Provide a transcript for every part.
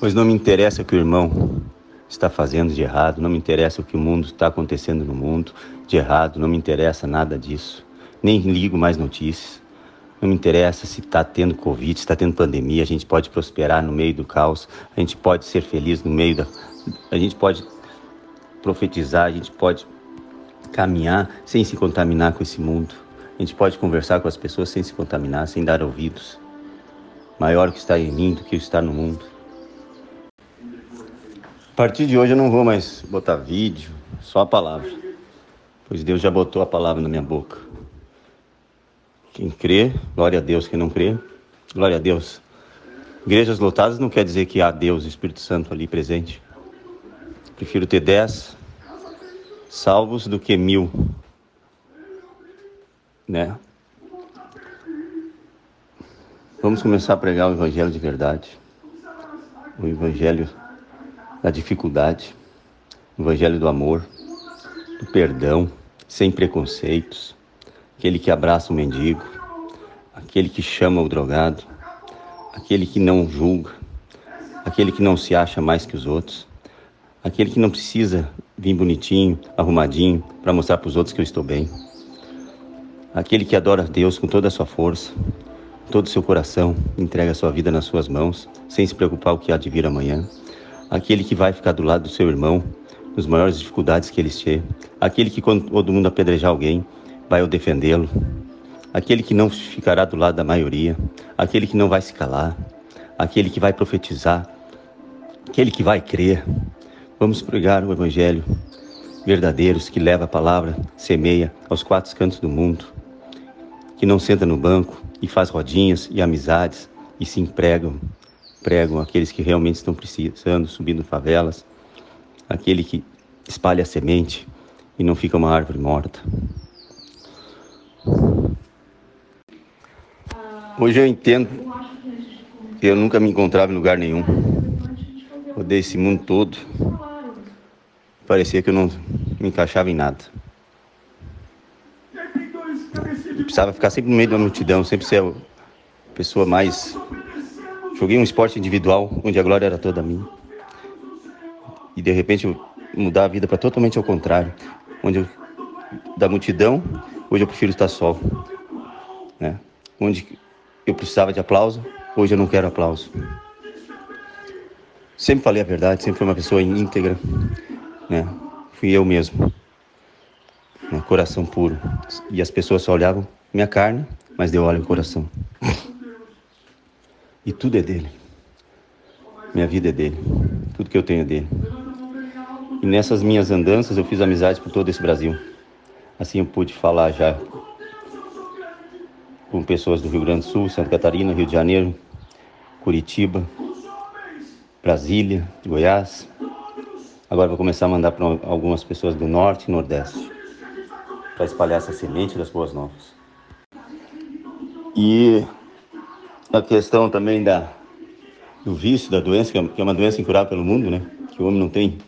Pois não me interessa o que o irmão está fazendo de errado, não me interessa o que o mundo está acontecendo no mundo de errado, não me interessa nada disso. Nem ligo mais notícias. Não me interessa se está tendo Covid, se está tendo pandemia, a gente pode prosperar no meio do caos, a gente pode ser feliz no meio da. A gente pode profetizar, a gente pode caminhar sem se contaminar com esse mundo. A gente pode conversar com as pessoas sem se contaminar, sem dar ouvidos. Maior que está em mim do que está no mundo. A partir de hoje eu não vou mais botar vídeo, só a palavra. Pois Deus já botou a palavra na minha boca. Quem crê, glória a Deus. Quem não crê, glória a Deus. Igrejas lotadas não quer dizer que há Deus, Espírito Santo ali presente. Prefiro ter dez salvos do que mil, né? Vamos começar a pregar o Evangelho de verdade, o Evangelho da dificuldade, o Evangelho do amor, do perdão, sem preconceitos, aquele que abraça o mendigo, aquele que chama o drogado, aquele que não julga, aquele que não se acha mais que os outros, aquele que não precisa vir bonitinho, arrumadinho, para mostrar para os outros que eu estou bem, aquele que adora Deus com toda a sua força, todo o seu coração, entrega a sua vida nas suas mãos, sem se preocupar o que há de vir amanhã, aquele que vai ficar do lado do seu irmão nas maiores dificuldades que ele estiver, aquele que quando todo mundo apedrejar alguém, vai o defendê-lo, aquele que não ficará do lado da maioria, aquele que não vai se calar, aquele que vai profetizar, aquele que vai crer. Vamos pregar o Evangelho verdadeiros que leva a palavra, semeia aos quatro cantos do mundo, que não senta no banco e faz rodinhas e amizades e se empregam, pregam aqueles que realmente estão precisando, subindo favelas, aquele que espalha a semente e não fica uma árvore morta. Hoje eu entendo que eu nunca me encontrava em lugar nenhum. Rodei esse mundo todo. Parecia que eu não me encaixava em nada. Eu precisava ficar sempre no meio da multidão, sempre ser a pessoa mais. Joguei um esporte individual onde a glória era toda minha. E de repente mudar a vida para totalmente ao contrário, onde eu, da multidão, hoje eu prefiro estar só, né? Onde eu precisava de aplauso, hoje eu não quero aplauso. Sempre falei a verdade, sempre fui uma pessoa íntegra, né? Fui eu mesmo, né? coração puro. E as pessoas só olhavam minha carne, mas deu óleo no coração. E tudo é dele. Minha vida é dele. Tudo que eu tenho é dele. E nessas minhas andanças eu fiz amizade por todo esse Brasil. Assim eu pude falar já com pessoas do Rio Grande do Sul, Santa Catarina, Rio de Janeiro, Curitiba, Brasília, Goiás. Agora vou começar a mandar para algumas pessoas do Norte e Nordeste para espalhar essa semente das boas novas. E a questão também da, do vício, da doença, que é uma doença incurável pelo mundo, né? Que o homem não tem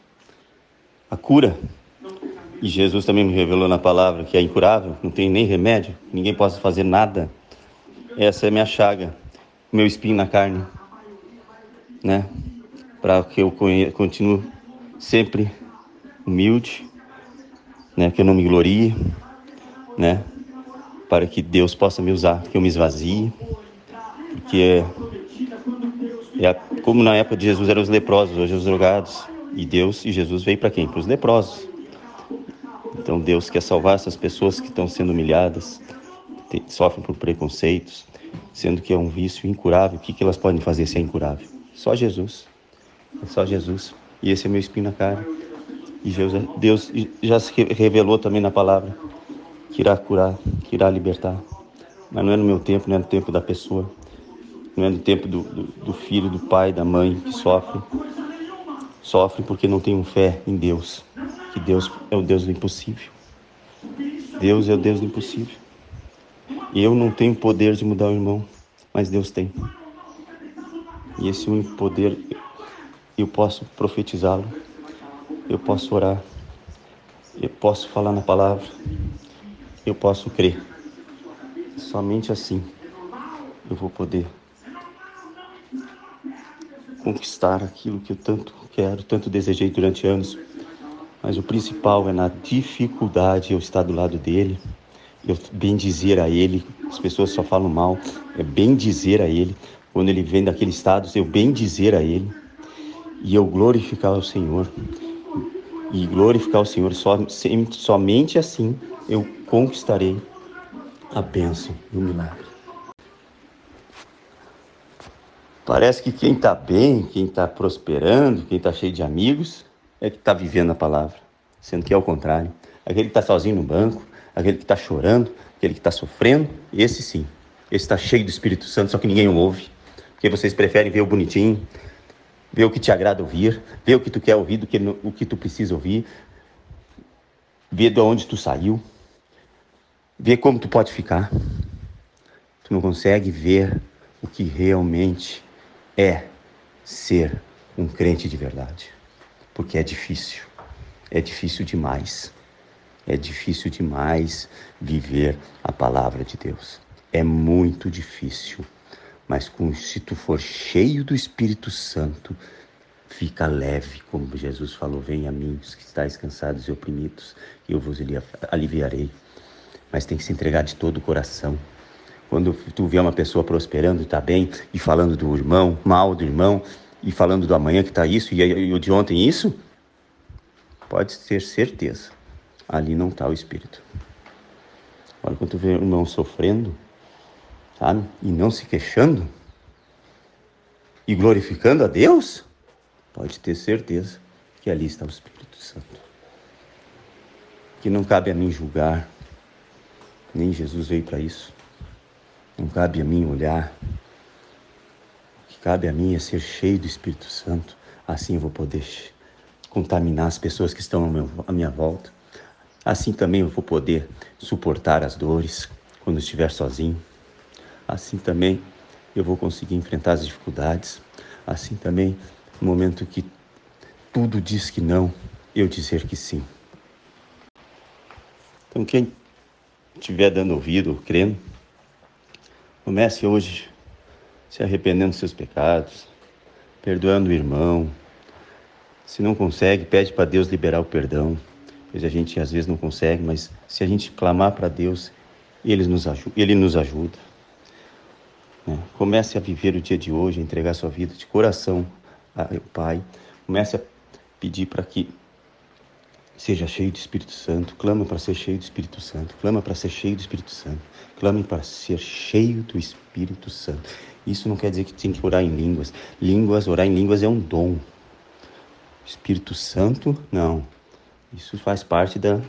a cura. E Jesus também me revelou na palavra que é incurável, não tem nem remédio, ninguém possa fazer nada. Essa é minha chaga, meu espinho na carne, né? Para que eu continue sempre humilde, né? Que eu não me glorie, né? Para que Deus possa me usar, que eu me esvazie, porque é, é como na época de Jesus eram os leprosos, hoje os drogados. E Deus e Jesus veio para quem? Para os leprosos. Então Deus quer salvar essas pessoas que estão sendo humilhadas, sofrem por preconceitos, sendo que é um vício incurável. O que, que elas podem fazer se é incurável? Só Jesus. É só Jesus. E esse é meu espinho na cara. E Deus já se revelou também na palavra que irá curar, que irá libertar. Mas não é no meu tempo, não é no tempo da pessoa. Não é no tempo do, do, do filho, do pai, da mãe que sofre. Sofre porque não tem fé em Deus que Deus é o Deus do impossível. Deus é o Deus do impossível. E eu não tenho poder de mudar o irmão, mas Deus tem. E esse único poder, eu posso profetizá-lo, eu posso orar, eu posso falar na palavra, eu posso crer. Somente assim eu vou poder conquistar aquilo que eu tanto quero, tanto desejei durante anos. Mas o principal é na dificuldade eu estar do lado dele, eu bem dizer a ele, as pessoas só falam mal, é bem dizer a ele, quando ele vem daquele estado, eu bem dizer a ele e eu glorificar o Senhor. E glorificar o Senhor, somente assim eu conquistarei a bênção e o milagre. Parece que quem está bem, quem está prosperando, quem está cheio de amigos, é que está vivendo a palavra, sendo que é o contrário. Aquele que está sozinho no banco, aquele que está chorando, aquele que está sofrendo, esse sim, esse está cheio do Espírito Santo, só que ninguém o ouve, porque vocês preferem ver o bonitinho, ver o que te agrada ouvir, ver o que tu quer ouvir do que o que tu precisa ouvir, ver de onde tu saiu, ver como tu pode ficar. Tu não consegue ver o que realmente é ser um crente de verdade, porque é difícil, é difícil demais. É difícil demais viver a palavra de Deus. É muito difícil. Mas com, se tu for cheio do Espírito Santo, fica leve, como Jesus falou: Venha a mim, os que estáis cansados e oprimidos, e eu vos aliviarei. Mas tem que se entregar de todo o coração. Quando tu vê uma pessoa prosperando, está bem, e falando do irmão, mal do irmão, e falando do amanhã que está isso, e o de ontem isso, pode ter certeza, ali não está o Espírito. Olha, quando tu vê o irmão sofrendo, sabe? E não se queixando e glorificando a Deus, pode ter certeza que ali está o Espírito Santo. Que não cabe a mim julgar, nem Jesus veio para isso. Cabe a mim olhar. O que cabe a mim é ser cheio do Espírito Santo. Assim eu vou poder contaminar as pessoas que estão à minha volta. Assim também eu vou poder suportar as dores quando estiver sozinho. Assim também eu vou conseguir enfrentar as dificuldades. Assim também, no momento que tudo diz que não, eu dizer que sim. Então, quem estiver dando ouvido, crendo, comece hoje se arrependendo dos seus pecados, perdoando o irmão. Se não consegue, pede para Deus liberar o perdão. Pois a gente às vezes não consegue, mas se a gente clamar para Deus, ele nos ajuda. Ele nos ajuda. É, comece a viver o dia de hoje, a entregar sua vida de coração ao Pai. Comece a pedir para que seja cheio do Espírito Santo. Clama para ser cheio do Espírito Santo. Clama para ser cheio do Espírito Santo. Clame para ser cheio do Espírito Santo. Isso não quer dizer que tem que orar em línguas. Línguas, orar em línguas é um dom. Espírito Santo, não. Isso faz parte da,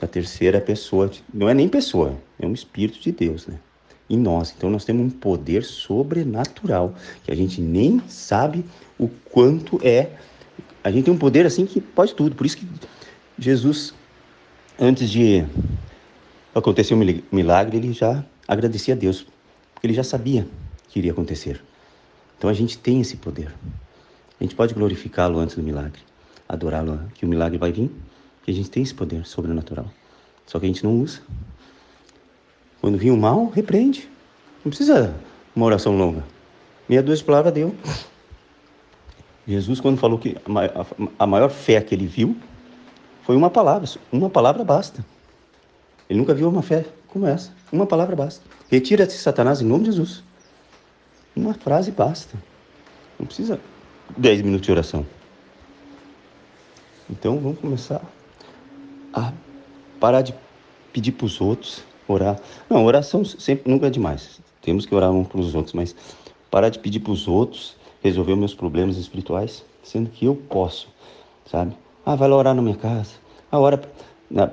da terceira pessoa. Não é nem pessoa, é um Espírito de Deus, né? em nós. Então nós temos um poder sobrenatural que a gente nem sabe o quanto é. A gente tem um poder assim que pode tudo. Por isso que Jesus, antes de acontecer um milagre, ele já agradecia a Deus, porque ele já sabia que iria acontecer. Então a gente tem esse poder. A gente pode glorificá-lo antes do milagre, adorá-lo, que o milagre vai vir, que a gente tem esse poder sobrenatural. Só que a gente não usa. Quando vinha o mal, repreende. Não precisa uma oração longa. Meia duas palavras deu. Jesus, quando falou que a maior fé que ele viu foi uma palavra. Uma palavra basta. Ele nunca viu uma fé como essa. Uma palavra basta. Retira-te, Satanás, em nome de Jesus. Uma frase basta. Não precisa dez minutos de oração. Então vamos começar a parar de pedir para os outros, Orar. Não, oração sempre nunca é demais. Temos que orar uns para os outros, mas parar de pedir para os outros resolver meus problemas espirituais, sendo que eu posso, sabe? Ah, vai lá orar na minha casa. Ah, ora,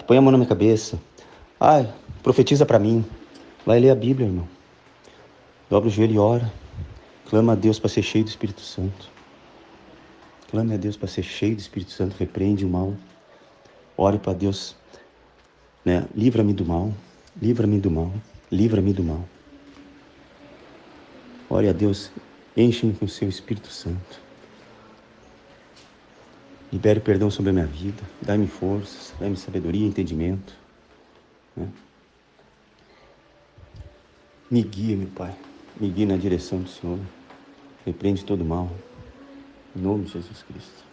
põe a mão na minha cabeça. Ah, profetiza para mim. Vai ler a Bíblia, irmão. Dobra o joelho e ora. Clama a Deus para ser cheio do Espírito Santo. Clame a Deus para ser cheio do Espírito Santo. Repreende o mal. Ore para Deus. Né? Livra-me do mal. Livra-me do mal, livra-me do mal. Ore a Deus, enche-me com o seu Espírito Santo. Libere perdão sobre a minha vida, dá-me forças, dá-me sabedoria e entendimento. Né? Me guia, meu Pai, me guia na direção do Senhor. Repreende todo mal. Em nome de Jesus Cristo.